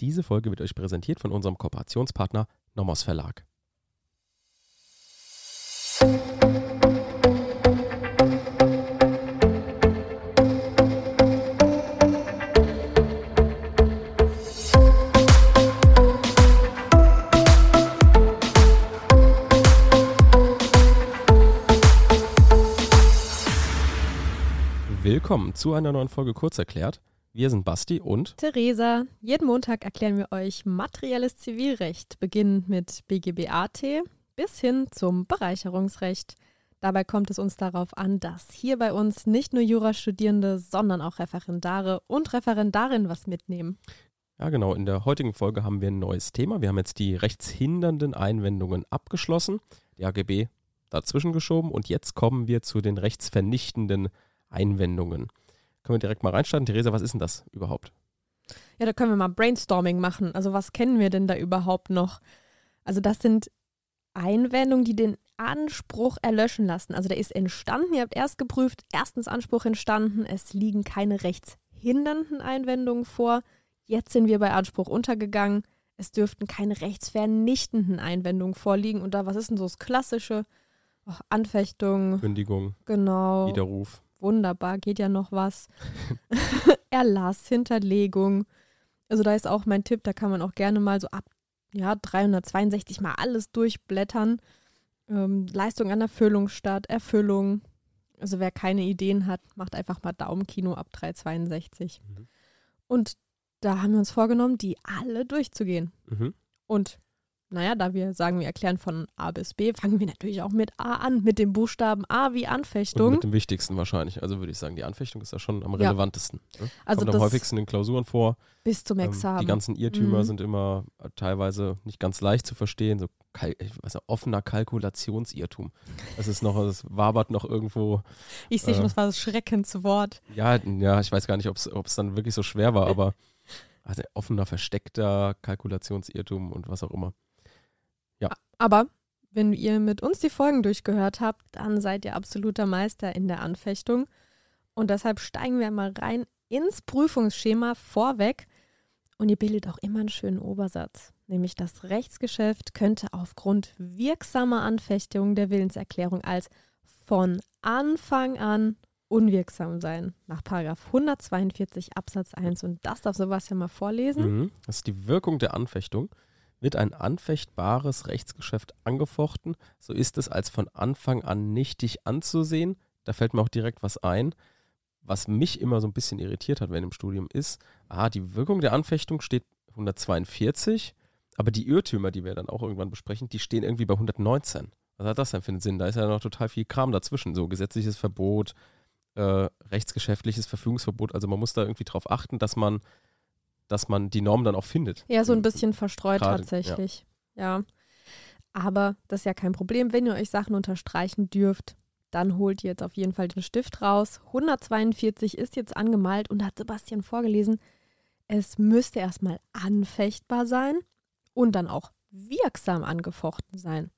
Diese Folge wird euch präsentiert von unserem Kooperationspartner Nomos Verlag. Willkommen zu einer neuen Folge Kurzerklärt. Wir sind Basti und Theresa. Jeden Montag erklären wir euch materielles Zivilrecht, beginnend mit BGBAT bis hin zum Bereicherungsrecht. Dabei kommt es uns darauf an, dass hier bei uns nicht nur Jurastudierende, sondern auch Referendare und Referendarinnen was mitnehmen. Ja, genau. In der heutigen Folge haben wir ein neues Thema. Wir haben jetzt die rechtshindernden Einwendungen abgeschlossen, die AGB dazwischen geschoben und jetzt kommen wir zu den rechtsvernichtenden Einwendungen. Können wir direkt mal reinstarten. Theresa, was ist denn das überhaupt? Ja, da können wir mal Brainstorming machen. Also was kennen wir denn da überhaupt noch? Also das sind Einwendungen, die den Anspruch erlöschen lassen. Also der ist entstanden, ihr habt erst geprüft, erstens Anspruch entstanden, es liegen keine rechtshindernden Einwendungen vor. Jetzt sind wir bei Anspruch untergegangen. Es dürften keine rechtsvernichtenden Einwendungen vorliegen. Und da, was ist denn so das Klassische? Oh, Anfechtung. Kündigung. Genau. Widerruf. Wunderbar, geht ja noch was. Erlass, Hinterlegung. Also da ist auch mein Tipp, da kann man auch gerne mal so ab ja, 362 mal alles durchblättern. Ähm, Leistung an Erfüllung statt, Erfüllung. Also wer keine Ideen hat, macht einfach mal Daumenkino ab 362. Mhm. Und da haben wir uns vorgenommen, die alle durchzugehen. Mhm. Und naja, da wir sagen, wir erklären von A bis B, fangen wir natürlich auch mit A an, mit dem Buchstaben A wie Anfechtung. Und mit dem wichtigsten wahrscheinlich. Also würde ich sagen, die Anfechtung ist ja schon am relevantesten. Ne? Also Kommt am häufigsten in Klausuren vor. Bis zum Examen. Ähm, die ganzen Irrtümer mhm. sind immer äh, teilweise nicht ganz leicht zu verstehen. So weiß offener Kalkulationsirrtum. Das ist noch, das wabert noch irgendwo. Ich sehe äh, schon, das war das Schreckenswort. Ja, ja, ich weiß gar nicht, ob es dann wirklich so schwer war, aber also offener, versteckter Kalkulationsirrtum und was auch immer. Ja. Aber wenn ihr mit uns die Folgen durchgehört habt, dann seid ihr absoluter Meister in der Anfechtung. Und deshalb steigen wir mal rein ins Prüfungsschema vorweg. Und ihr bildet auch immer einen schönen Obersatz, nämlich das Rechtsgeschäft könnte aufgrund wirksamer Anfechtung der Willenserklärung als von Anfang an unwirksam sein, nach 142 Absatz 1. Und das darf Sebastian mal vorlesen. Mhm. Das ist die Wirkung der Anfechtung. Wird ein anfechtbares Rechtsgeschäft angefochten, so ist es als von Anfang an nichtig anzusehen. Da fällt mir auch direkt was ein. Was mich immer so ein bisschen irritiert hat während dem Studium ist, ah, die Wirkung der Anfechtung steht 142, aber die Irrtümer, die wir dann auch irgendwann besprechen, die stehen irgendwie bei 119. Was hat das denn für einen Sinn? Da ist ja noch total viel Kram dazwischen, so gesetzliches Verbot, äh, rechtsgeschäftliches Verfügungsverbot. Also man muss da irgendwie drauf achten, dass man dass man die Norm dann auch findet. Ja, so ein bisschen verstreut Grade, tatsächlich. Ja. ja. Aber das ist ja kein Problem. Wenn ihr euch Sachen unterstreichen dürft, dann holt ihr jetzt auf jeden Fall den Stift raus. 142 ist jetzt angemalt und hat Sebastian vorgelesen. Es müsste erstmal anfechtbar sein und dann auch wirksam angefochten sein.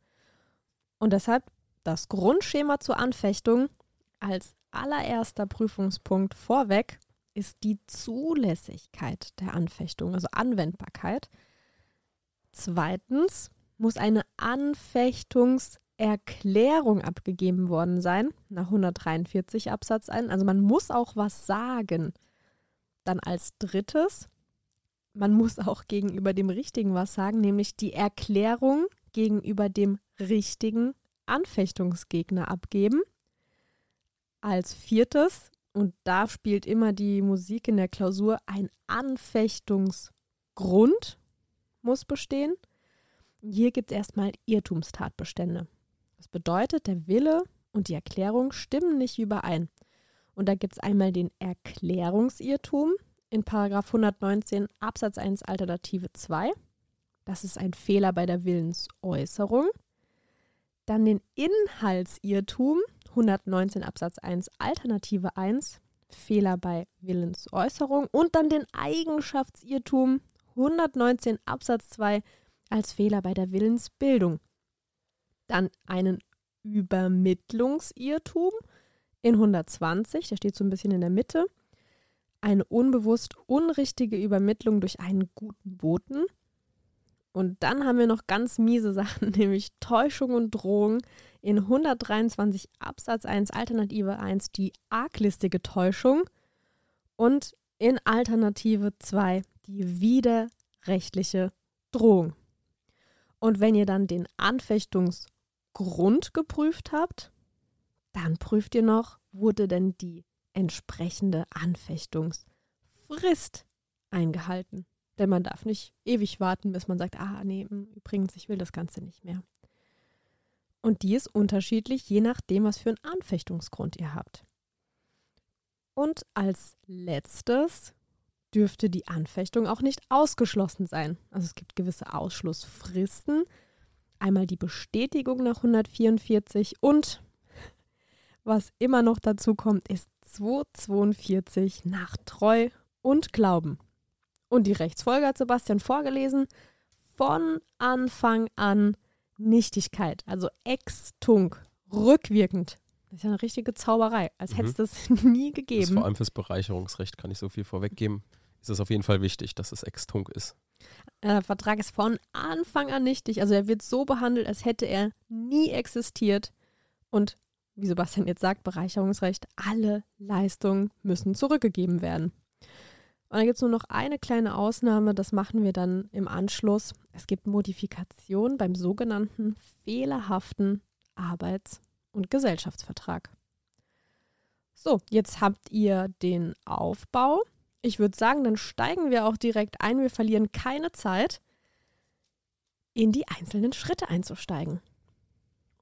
Und deshalb das Grundschema zur Anfechtung als allererster Prüfungspunkt vorweg ist die Zulässigkeit der Anfechtung, also Anwendbarkeit. Zweitens muss eine Anfechtungserklärung abgegeben worden sein, nach 143 Absatz 1. Also man muss auch was sagen. Dann als drittes, man muss auch gegenüber dem Richtigen was sagen, nämlich die Erklärung gegenüber dem richtigen Anfechtungsgegner abgeben. Als viertes, und da spielt immer die Musik in der Klausur, ein Anfechtungsgrund muss bestehen. Hier gibt es erstmal Irrtumstatbestände. Das bedeutet, der Wille und die Erklärung stimmen nicht überein. Und da gibt es einmal den Erklärungsirrtum in 119 Absatz 1 Alternative 2. Das ist ein Fehler bei der Willensäußerung. Dann den Inhaltsirrtum 119 Absatz 1 Alternative 1 Fehler bei Willensäußerung und dann den Eigenschaftsirrtum 119 Absatz 2 als Fehler bei der Willensbildung. Dann einen Übermittlungsirrtum in 120, der steht so ein bisschen in der Mitte, eine unbewusst unrichtige Übermittlung durch einen guten Boten. Und dann haben wir noch ganz miese Sachen, nämlich Täuschung und Drohung in 123 Absatz 1 Alternative 1 die arglistige Täuschung und in Alternative 2 die widerrechtliche Drohung. Und wenn ihr dann den Anfechtungsgrund geprüft habt, dann prüft ihr noch, wurde denn die entsprechende Anfechtungsfrist eingehalten. Denn man darf nicht ewig warten, bis man sagt, ah nee, hm, übrigens, ich will das Ganze nicht mehr. Und die ist unterschiedlich, je nachdem, was für einen Anfechtungsgrund ihr habt. Und als letztes dürfte die Anfechtung auch nicht ausgeschlossen sein. Also es gibt gewisse Ausschlussfristen. Einmal die Bestätigung nach 144 und was immer noch dazu kommt, ist 242 nach Treu und Glauben. Und die Rechtsfolge hat Sebastian vorgelesen. Von Anfang an Nichtigkeit, also Extunk, rückwirkend. Das ist ja eine richtige Zauberei, als hätte es mhm. das nie gegeben. Das vor allem fürs Bereicherungsrecht kann ich so viel vorweggeben. Ist es auf jeden Fall wichtig, dass es Extunk ist. Der Vertrag ist von Anfang an nichtig. Also er wird so behandelt, als hätte er nie existiert. Und wie Sebastian jetzt sagt, Bereicherungsrecht, alle Leistungen müssen zurückgegeben werden. Und dann gibt es nur noch eine kleine Ausnahme, das machen wir dann im Anschluss. Es gibt Modifikationen beim sogenannten fehlerhaften Arbeits- und Gesellschaftsvertrag. So, jetzt habt ihr den Aufbau. Ich würde sagen, dann steigen wir auch direkt ein. Wir verlieren keine Zeit, in die einzelnen Schritte einzusteigen.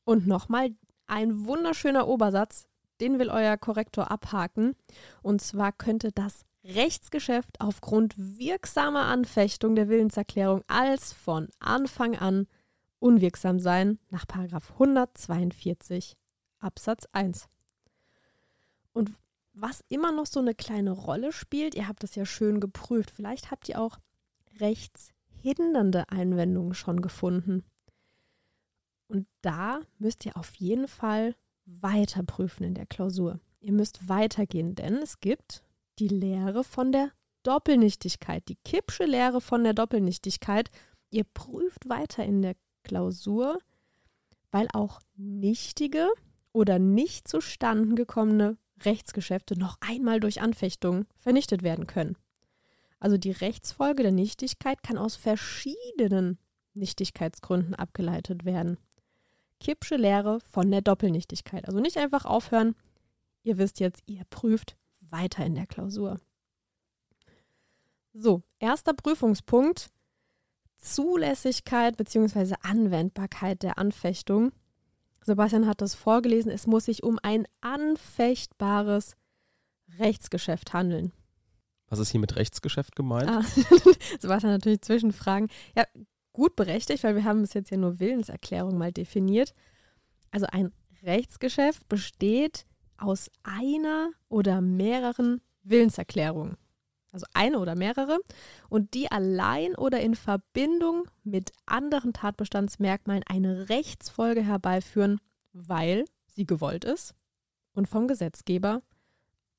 Und nochmal ein wunderschöner Obersatz, den will euer Korrektor abhaken. Und zwar könnte das Rechtsgeschäft aufgrund wirksamer Anfechtung der Willenserklärung als von Anfang an unwirksam sein nach 142 Absatz 1. Und was immer noch so eine kleine Rolle spielt, ihr habt das ja schön geprüft, vielleicht habt ihr auch rechtshindernde Einwendungen schon gefunden. Und da müsst ihr auf jeden Fall weiter prüfen in der Klausur. Ihr müsst weitergehen, denn es gibt die Lehre von der Doppelnichtigkeit, die Kippsche Lehre von der Doppelnichtigkeit. Ihr prüft weiter in der Klausur, weil auch nichtige oder nicht zustande gekommene Rechtsgeschäfte noch einmal durch Anfechtung vernichtet werden können. Also die Rechtsfolge der Nichtigkeit kann aus verschiedenen Nichtigkeitsgründen abgeleitet werden. Kippsche Lehre von der Doppelnichtigkeit. Also nicht einfach aufhören, ihr wisst jetzt, ihr prüft weiter in der Klausur. So, erster Prüfungspunkt. Zulässigkeit bzw. Anwendbarkeit der Anfechtung. Sebastian hat das vorgelesen, es muss sich um ein anfechtbares Rechtsgeschäft handeln. Was ist hier mit Rechtsgeschäft gemeint? Ah, Sebastian natürlich Zwischenfragen. Ja, gut berechtigt, weil wir haben es jetzt ja nur Willenserklärung mal definiert. Also ein Rechtsgeschäft besteht aus einer oder mehreren Willenserklärungen. Also eine oder mehrere. Und die allein oder in Verbindung mit anderen Tatbestandsmerkmalen eine Rechtsfolge herbeiführen, weil sie gewollt ist und vom Gesetzgeber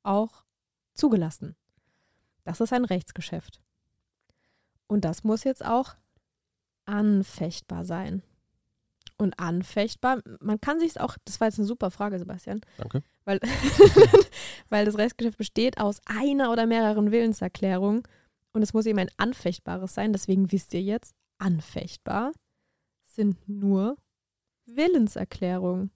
auch zugelassen. Das ist ein Rechtsgeschäft. Und das muss jetzt auch anfechtbar sein. Und anfechtbar, man kann sich es auch, das war jetzt eine super Frage, Sebastian. Danke. Weil, weil das Rechtsgeschäft besteht aus einer oder mehreren Willenserklärungen und es muss eben ein anfechtbares sein. Deswegen wisst ihr jetzt, anfechtbar sind nur Willenserklärungen.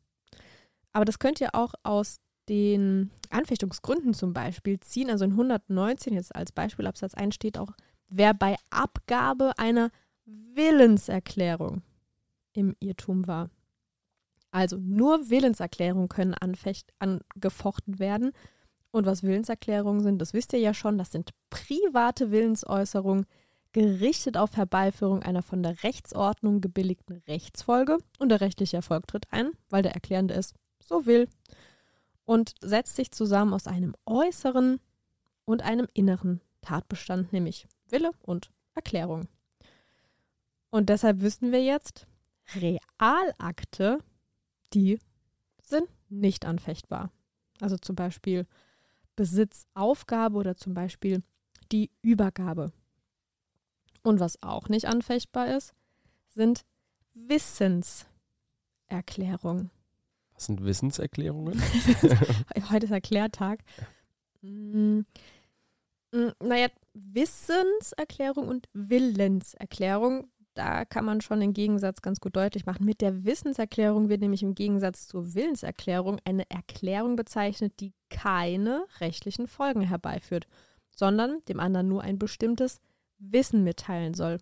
Aber das könnt ihr auch aus den Anfechtungsgründen zum Beispiel ziehen. Also in 119, jetzt als Beispiel Absatz 1 steht auch, wer bei Abgabe einer Willenserklärung im Irrtum war. Also nur Willenserklärungen können anfecht, angefochten werden. Und was Willenserklärungen sind, das wisst ihr ja schon, das sind private Willensäußerungen, gerichtet auf Herbeiführung einer von der Rechtsordnung gebilligten Rechtsfolge. Und der rechtliche Erfolg tritt ein, weil der Erklärende es so will. Und setzt sich zusammen aus einem äußeren und einem inneren Tatbestand, nämlich Wille und Erklärung. Und deshalb wissen wir jetzt, Realakte, die sind nicht anfechtbar. Also zum Beispiel Besitzaufgabe oder zum Beispiel die Übergabe. Und was auch nicht anfechtbar ist, sind Wissenserklärungen. Was sind Wissenserklärungen? Heute ist Erklärtag. Mm, mm, naja, Wissenserklärung und Willenserklärung, da kann man schon den Gegensatz ganz gut deutlich machen. Mit der Wissenserklärung wird nämlich im Gegensatz zur Willenserklärung eine Erklärung bezeichnet, die keine rechtlichen Folgen herbeiführt, sondern dem anderen nur ein bestimmtes Wissen mitteilen soll.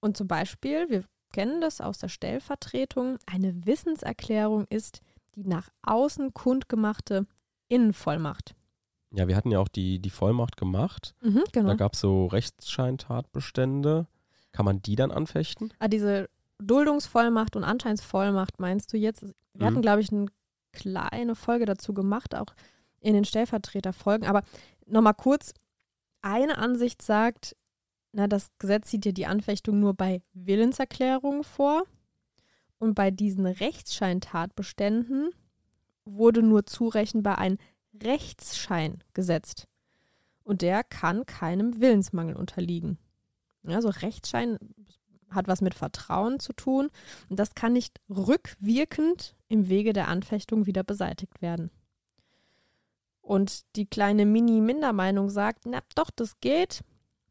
Und zum Beispiel, wir kennen das aus der Stellvertretung, eine Wissenserklärung ist die nach außen kundgemachte Innenvollmacht. Ja, wir hatten ja auch die, die Vollmacht gemacht. Mhm, genau. Da gab es so Rechtsscheintatbestände. Kann man die dann anfechten? Ah, diese Duldungsvollmacht und Anscheinsvollmacht meinst du jetzt? Wir Mhm. hatten, glaube ich, eine kleine Folge dazu gemacht, auch in den Stellvertreterfolgen. Aber nochmal kurz, eine Ansicht sagt, na, das Gesetz sieht ja die Anfechtung nur bei Willenserklärungen vor. Und bei diesen Rechtsscheintatbeständen wurde nur zurechenbar ein Rechtsschein gesetzt. Und der kann keinem Willensmangel unterliegen. Also Rechtsschein hat was mit Vertrauen zu tun und das kann nicht rückwirkend im Wege der Anfechtung wieder beseitigt werden. Und die kleine Mini-Mindermeinung sagt, na doch, das geht,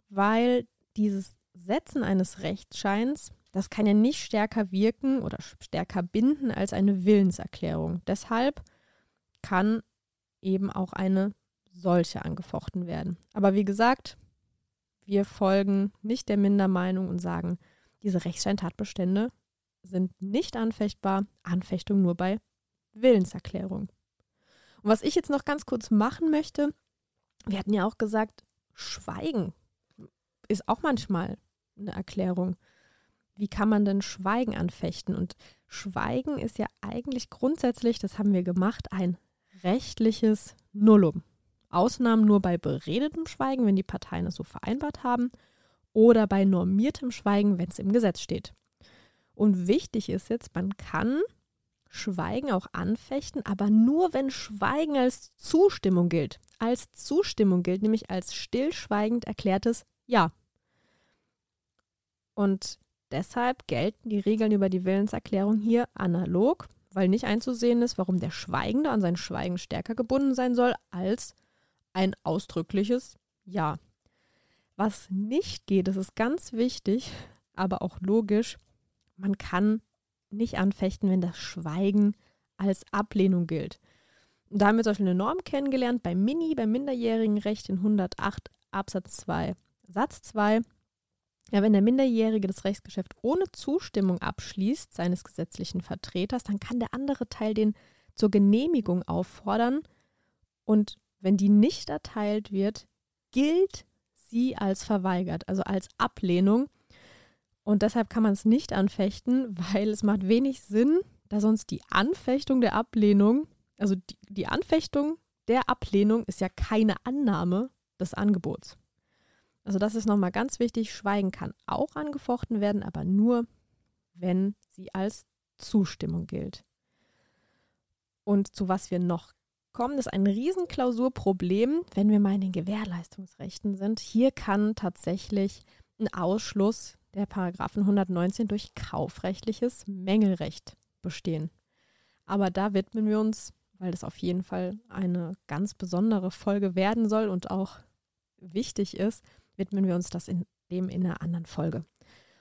weil dieses Setzen eines Rechtsscheins, das kann ja nicht stärker wirken oder stärker binden als eine Willenserklärung. Deshalb kann eben auch eine solche angefochten werden. Aber wie gesagt, wir folgen nicht der Mindermeinung und sagen, diese Rechtsscheintatbestände sind nicht anfechtbar, Anfechtung nur bei Willenserklärung. Und was ich jetzt noch ganz kurz machen möchte, wir hatten ja auch gesagt, Schweigen ist auch manchmal eine Erklärung. Wie kann man denn Schweigen anfechten? Und Schweigen ist ja eigentlich grundsätzlich, das haben wir gemacht, ein rechtliches Nullum. Ausnahmen nur bei beredetem Schweigen, wenn die Parteien es so vereinbart haben, oder bei normiertem Schweigen, wenn es im Gesetz steht. Und wichtig ist jetzt, man kann Schweigen auch anfechten, aber nur wenn Schweigen als Zustimmung gilt. Als Zustimmung gilt nämlich als stillschweigend erklärtes Ja. Und deshalb gelten die Regeln über die Willenserklärung hier analog, weil nicht einzusehen ist, warum der Schweigende an sein Schweigen stärker gebunden sein soll als ein ausdrückliches Ja. Was nicht geht, das ist ganz wichtig, aber auch logisch, man kann nicht anfechten, wenn das Schweigen als Ablehnung gilt. Und da haben wir zum Beispiel eine Norm kennengelernt bei Mini, beim Minderjährigenrecht in 108 Absatz 2 Satz 2. Ja, wenn der Minderjährige das Rechtsgeschäft ohne Zustimmung abschließt seines gesetzlichen Vertreters, dann kann der andere Teil den zur Genehmigung auffordern und wenn die nicht erteilt wird, gilt sie als verweigert, also als Ablehnung. Und deshalb kann man es nicht anfechten, weil es macht wenig Sinn, da sonst die Anfechtung der Ablehnung, also die, die Anfechtung der Ablehnung ist ja keine Annahme des Angebots. Also das ist nochmal ganz wichtig. Schweigen kann auch angefochten werden, aber nur, wenn sie als Zustimmung gilt. Und zu was wir noch kommen, ist ein Riesenklausurproblem, wenn wir mal in den Gewährleistungsrechten sind. Hier kann tatsächlich ein Ausschluss der Paragraphen 119 durch kaufrechtliches Mängelrecht bestehen. Aber da widmen wir uns, weil das auf jeden Fall eine ganz besondere Folge werden soll und auch wichtig ist, widmen wir uns das in dem in einer anderen Folge.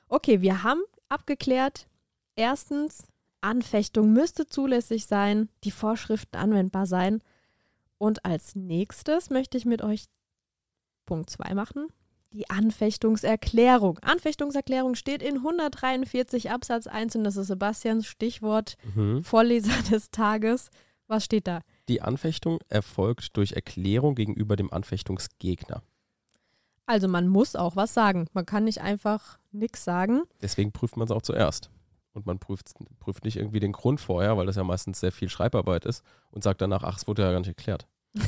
Okay, wir haben abgeklärt. Erstens, Anfechtung müsste zulässig sein, die Vorschriften anwendbar sein. Und als nächstes möchte ich mit euch Punkt 2 machen. Die Anfechtungserklärung. Anfechtungserklärung steht in 143 Absatz 1 und das ist Sebastians Stichwort Mhm. Vorleser des Tages. Was steht da? Die Anfechtung erfolgt durch Erklärung gegenüber dem Anfechtungsgegner. Also man muss auch was sagen. Man kann nicht einfach nichts sagen. Deswegen prüft man es auch zuerst. Und man prüft, prüft nicht irgendwie den Grund vorher, weil das ja meistens sehr viel Schreibarbeit ist und sagt danach, ach, es wurde ja gar nicht erklärt.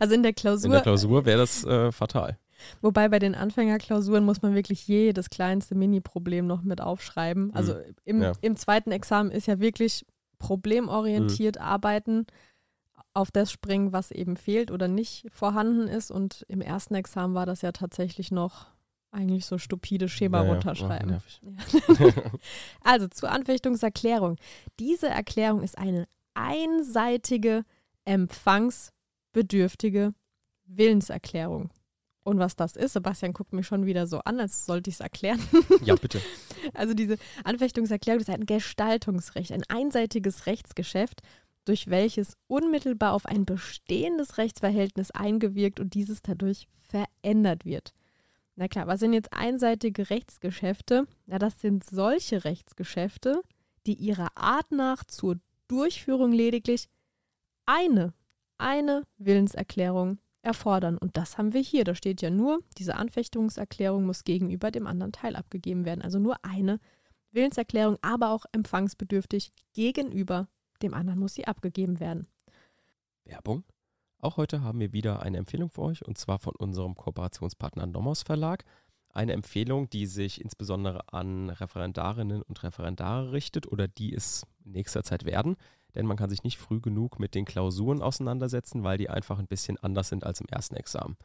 Also in der Klausur, In der Klausur wäre das äh, fatal. wobei bei den Anfängerklausuren muss man wirklich jedes kleinste Mini-Problem noch mit aufschreiben. Also im, Mhm. Ja. im zweiten Examen ist ja wirklich problemorientiert Mhm. arbeiten. auf das springen, was eben fehlt oder nicht vorhanden ist. Und im ersten Examen war das ja tatsächlich noch eigentlich so stupide Schema Ja, ja. runterschreiben. Also zur Anfechtungserklärung. Diese Erklärung ist eine einseitige, empfangsbedürftige Willenserklärung. Und was das ist, Sebastian guckt mich schon wieder so an, als sollte ich es erklären. Ja, bitte. Also diese Anfechtungserklärung ist ein Gestaltungsrecht, ein einseitiges Rechtsgeschäft, durch welches unmittelbar auf ein bestehendes Rechtsverhältnis eingewirkt und dieses dadurch verändert wird. Na klar, was sind jetzt einseitige Rechtsgeschäfte? Ja, das sind solche Rechtsgeschäfte, die ihrer Art nach zur Durchführung lediglich eine, eine Willenserklärung erfordern. Und das haben wir hier. Da steht ja nur, diese Anfechtungserklärung muss gegenüber dem anderen Teil abgegeben werden. Also nur eine Willenserklärung, aber auch empfangsbedürftig gegenüber dem anderen muss sie abgegeben werden. Werbung. Auch heute haben wir wieder eine Empfehlung für euch und zwar von unserem Kooperationspartner Nomos Verlag. Eine Empfehlung, die sich insbesondere an Referendarinnen und Referendare richtet oder die es in nächster Zeit werden. Denn man kann sich nicht früh genug mit den Klausuren auseinandersetzen, weil die einfach ein bisschen anders sind als im ersten Examen.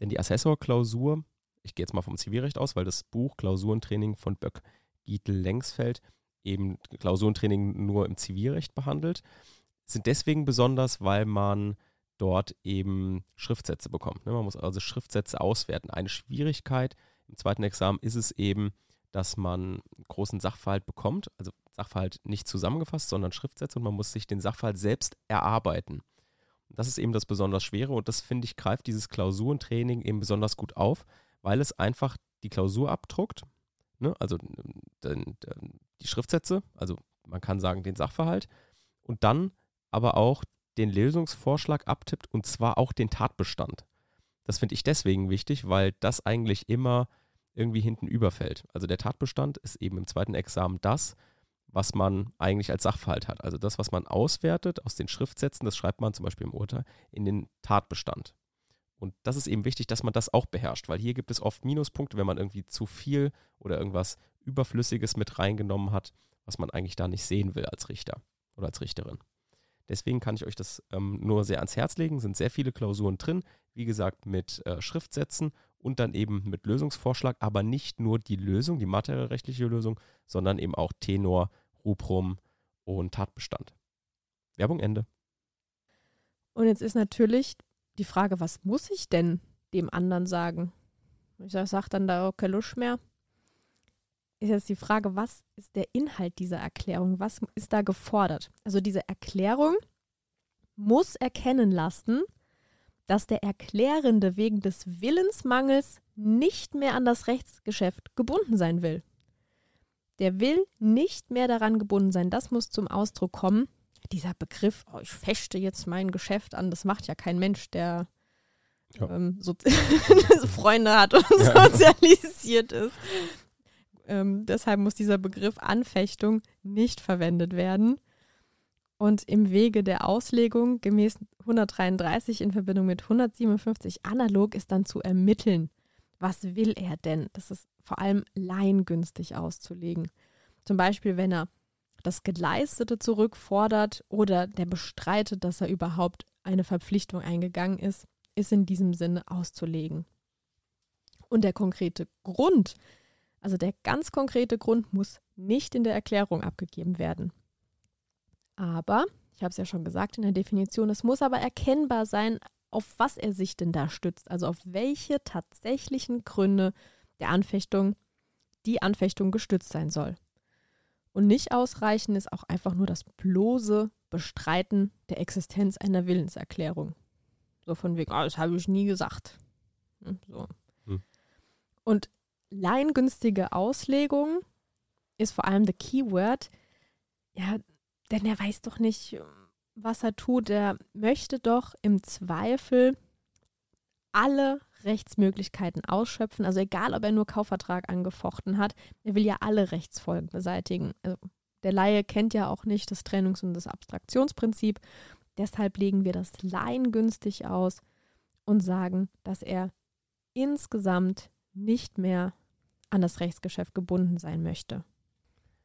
Denn die Assessor-Klausur, ich gehe jetzt mal vom Zivilrecht aus, weil das Buch Klausurentraining von Böck Gietel Lengsfeld eben Klausurentraining nur im Zivilrecht behandelt, sind deswegen besonders, weil man dort eben Schriftsätze bekommt. ne? Man muss also Schriftsätze auswerten. Eine Schwierigkeit im zweiten Examen ist es eben, dass man einen großen Sachverhalt bekommt, also Sachverhalt nicht zusammengefasst, sondern Schriftsätze und man muss sich den Sachverhalt selbst erarbeiten. Das ist eben das besonders Schwere und das finde ich greift dieses Klausurentraining eben besonders gut auf, weil es einfach die Klausur abdruckt, ne? also den, den, die Schriftsätze, also man kann sagen den Sachverhalt und dann aber auch den Lösungsvorschlag abtippt und zwar auch den Tatbestand. Das finde ich deswegen wichtig, weil das eigentlich immer irgendwie hinten überfällt. Also der Tatbestand ist eben im zweiten Examen das, was man eigentlich als Sachverhalt hat. Also das, was man auswertet aus den Schriftsätzen, das schreibt man zum Beispiel im Urteil in den Tatbestand. Und das ist eben wichtig, dass man das auch beherrscht, weil hier gibt es oft Minuspunkte, wenn man irgendwie zu viel oder irgendwas Überflüssiges mit reingenommen hat, was man eigentlich da nicht sehen will als Richter oder als Richterin. Deswegen kann ich euch das ähm, nur sehr ans Herz legen. Sind sehr viele Klausuren drin, wie gesagt, mit äh, Schriftsätzen und dann eben mit Lösungsvorschlag, aber nicht nur die Lösung, die materiellrechtliche Lösung, sondern eben auch Tenor, Rubrum und Tatbestand. Werbung Ende. Und jetzt ist natürlich die Frage, was muss ich denn dem anderen sagen? Ich sage dann da kein Lusch mehr. Ist jetzt die Frage, was ist der Inhalt dieser Erklärung? Was ist da gefordert? Also diese Erklärung muss erkennen lassen, dass der Erklärende wegen des Willensmangels nicht mehr an das Rechtsgeschäft gebunden sein will. Der will nicht mehr daran gebunden sein. Das muss zum Ausdruck kommen. Dieser Begriff, oh, ich fechte jetzt mein Geschäft an, das macht ja kein Mensch, der Ja. ähm, so Freunde hat und Ja. sozialisiert ist. Ähm, deshalb muss dieser Begriff Anfechtung nicht verwendet werden. Und im Wege der Auslegung gemäß 133 in Verbindung mit 157 analog ist dann zu ermitteln, was will er denn? Das ist vor allem laiengünstig auszulegen. Zum Beispiel, wenn er das Geleistete zurückfordert oder der bestreitet, dass er überhaupt eine Verpflichtung eingegangen ist, ist in diesem Sinne auszulegen. Und der konkrete Grund, also der ganz konkrete Grund, muss nicht in der Erklärung abgegeben werden. Aber, ich habe es ja schon gesagt in der Definition, es muss aber erkennbar sein, auf was er sich denn da stützt, also auf welche tatsächlichen Gründe der Anfechtung die Anfechtung gestützt sein soll. Und nicht ausreichend ist auch einfach nur das bloße Bestreiten der Existenz einer Willenserklärung. So von wegen, ah, das habe ich nie gesagt. Hm, So. Hm. Und laiengünstige Auslegung ist vor allem the Keyword. Ja, denn er weiß doch nicht, was er tut. Er möchte doch im Zweifel alle Rechtsmöglichkeiten ausschöpfen. Also egal, ob er nur Kaufvertrag angefochten hat, er will ja alle Rechtsfolgen beseitigen. Also der Laie kennt ja auch nicht das Trennungs- und das Abstraktionsprinzip. Deshalb legen wir das laiengünstig aus und sagen, dass er insgesamt nicht mehr an das Rechtsgeschäft gebunden sein möchte.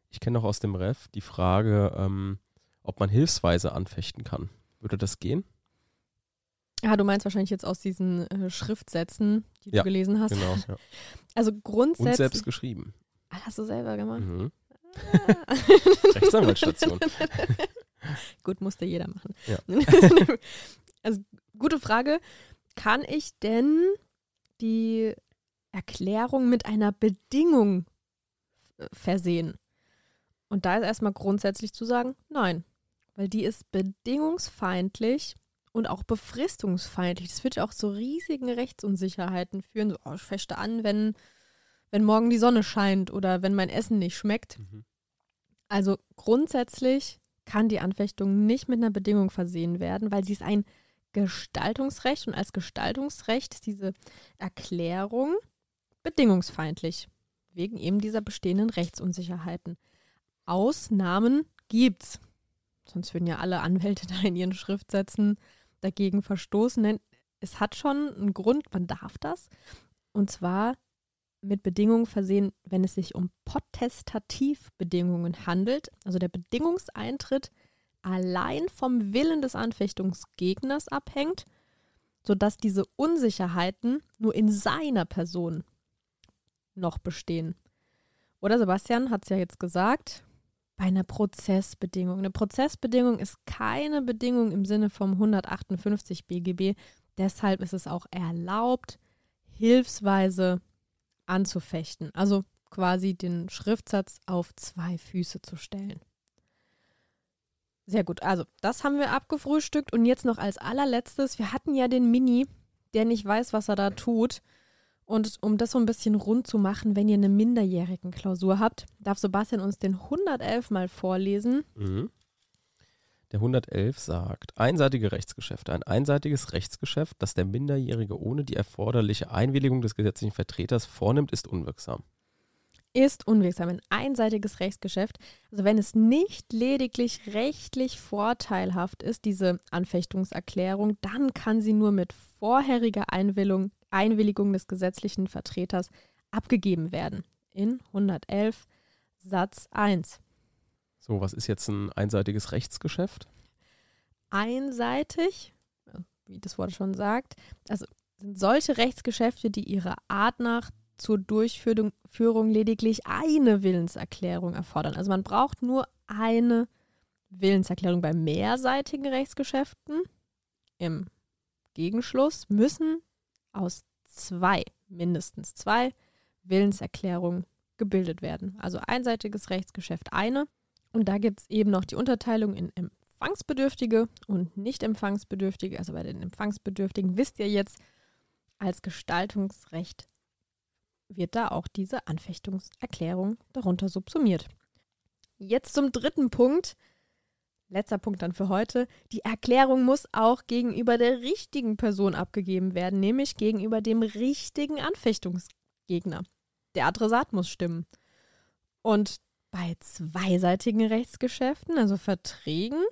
Ich kenne noch aus dem Ref die Frage, ähm, ob man hilfsweise anfechten kann. Würde das gehen? Ja, du meinst wahrscheinlich jetzt aus diesen äh, Schriftsätzen, die Ja, du gelesen hast. Genau. Ja. Also Und grundsätzlich. selbst geschrieben. Ah, hast du selber gemacht? Mhm. Ah. Rechtsanwaltsstation. Gut, musste jeder machen. Ja. also, gute Frage. Kann ich denn die Erklärung mit einer Bedingung äh, versehen? Und da ist erstmal grundsätzlich zu sagen, nein, weil die ist bedingungsfeindlich und auch befristungsfeindlich. Das wird ja auch zu riesigen Rechtsunsicherheiten führen. So, oh, ich fechte an, wenn, wenn morgen die Sonne scheint oder wenn mein Essen nicht schmeckt. Mhm. Also grundsätzlich kann die Anfechtung nicht mit einer Bedingung versehen werden, weil sie ist ein Gestaltungsrecht und als Gestaltungsrecht ist diese Erklärung bedingungsfeindlich, wegen eben dieser bestehenden Rechtsunsicherheiten. Ausnahmen gibt's. Sonst würden ja alle Anwälte da in ihren Schriftsätzen dagegen verstoßen. Denn es hat schon einen Grund, man darf das. Und zwar mit Bedingungen versehen, wenn es sich um Potestativbedingungen handelt, also der Bedingungseintritt allein vom Willen des Anfechtungsgegners abhängt, sodass diese Unsicherheiten nur in seiner Person noch bestehen. Oder Sebastian hat es ja jetzt gesagt, bei einer Prozessbedingung. Eine Prozessbedingung ist keine Bedingung im Sinne vom 158 BGB. Deshalb ist es auch erlaubt, hilfsweise anzufechten. Also quasi den Schriftsatz auf zwei Füße zu stellen. Sehr gut. Also, das haben wir abgefrühstückt. Und jetzt noch als allerletztes, wir hatten ja den Mini, der nicht weiß, was er da tut. Und um das so ein bisschen rund zu machen, wenn ihr eine minderjährigen Klausur habt, darf Sebastian uns den 111 mal vorlesen. Mhm. Der 111 sagt, einseitige Rechtsgeschäfte. Ein einseitiges Rechtsgeschäft, das der Minderjährige ohne die erforderliche Einwilligung des gesetzlichen Vertreters vornimmt, ist unwirksam. Ist unwirksam. Ein einseitiges Rechtsgeschäft. Also wenn es nicht lediglich rechtlich vorteilhaft ist, diese Anfechtungserklärung, dann kann sie nur mit vorheriger Einwilligung, Einwilligung des gesetzlichen Vertreters abgegeben werden. In 111 Satz 1. So, was ist jetzt ein einseitiges Rechtsgeschäft? einseitig, wie das Wort schon sagt, also sind solche Rechtsgeschäfte, die ihrer Art nach zur Durchführung Führung lediglich eine Willenserklärung erfordern. Also man braucht nur eine Willenserklärung bei mehrseitigen Rechtsgeschäften. Im Gegenschluss müssen aus zwei, mindestens zwei Willenserklärungen gebildet werden. Also einseitiges Rechtsgeschäft eine. Und da gibt es eben noch die Unterteilung in Empfangsbedürftige und nicht empfangsbedürftige. Also bei den Empfangsbedürftigen wisst ihr jetzt, als Gestaltungsrecht wird da auch diese Anfechtungserklärung darunter subsumiert. Jetzt zum dritten Punkt. Letzter Punkt dann für heute. Die Erklärung muss auch gegenüber der richtigen Person abgegeben werden, nämlich gegenüber dem richtigen Anfechtungsgegner. Der Adressat muss stimmen. Und bei zweiseitigen Rechtsgeschäften, also Verträgen,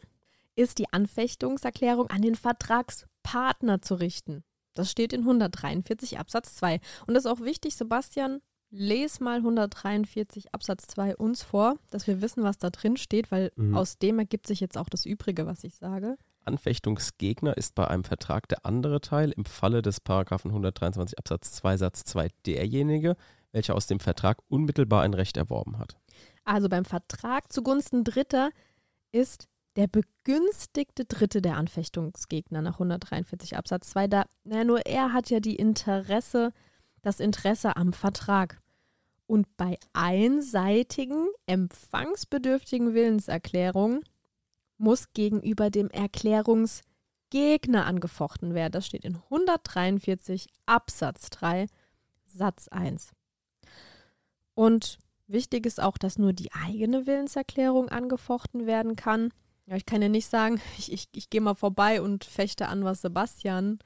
ist die Anfechtungserklärung an den Vertragspartner zu richten. Das steht in 143 Absatz 2. Und das ist auch wichtig, Sebastian, les mal 143 Absatz 2 uns vor, dass wir wissen, was da drin steht, weil Mhm. aus dem ergibt sich jetzt auch das Übrige, was ich sage. Anfechtungsgegner ist bei einem Vertrag der andere Teil, im Falle des Paragraphen 123 Absatz 2 Satz 2 derjenige, welcher aus dem Vertrag unmittelbar ein Recht erworben hat. Also beim Vertrag zugunsten Dritter ist der begünstigte Dritte der Anfechtungsgegner nach 143 Absatz 2. Da, na, nur er hat ja die Interesse, das Interesse am Vertrag. Und bei einseitigen, empfangsbedürftigen Willenserklärungen muss gegenüber dem Erklärungsgegner angefochten werden. Das steht in 143 Absatz 3 Satz 1. Und wichtig ist auch, dass nur die eigene Willenserklärung angefochten werden kann. Ja, ich kann ja nicht sagen, ich, ich, ich gehe mal vorbei und fechte an, was Sebastian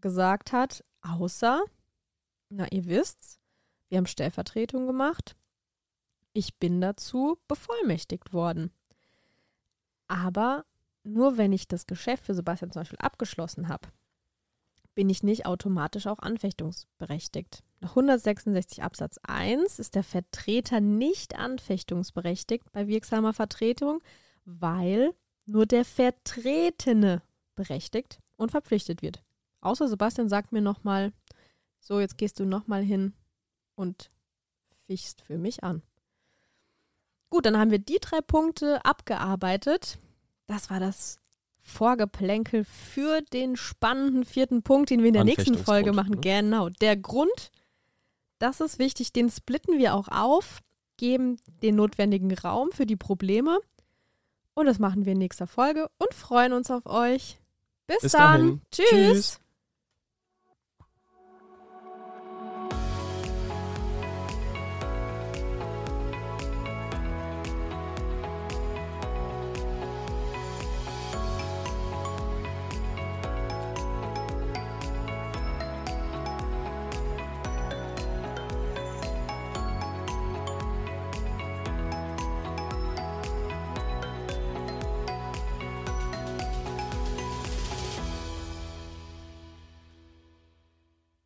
gesagt hat, außer, na, ihr wisst's, wir haben Stellvertretung gemacht. Ich bin dazu bevollmächtigt worden. Aber nur wenn ich das Geschäft für Sebastian zum Beispiel abgeschlossen habe, bin ich nicht automatisch auch anfechtungsberechtigt. Nach 166 Absatz 1 ist der Vertreter nicht anfechtungsberechtigt bei wirksamer Vertretung, weil nur der Vertretene berechtigt und verpflichtet wird. Außer Sebastian sagt mir nochmal, so, jetzt gehst du nochmal hin und fichst für mich an. Gut, dann haben wir die drei Punkte abgearbeitet. Das war das Vorgeplänkel für den spannenden vierten Punkt, den wir in der nächsten Folge machen. Ne? Genau, der Grund, das ist wichtig, den splitten wir auch auf, geben den notwendigen Raum für die Probleme und das machen wir in nächster Folge und freuen uns auf euch. Bis, Bis dann. Tschüss. Tschüss.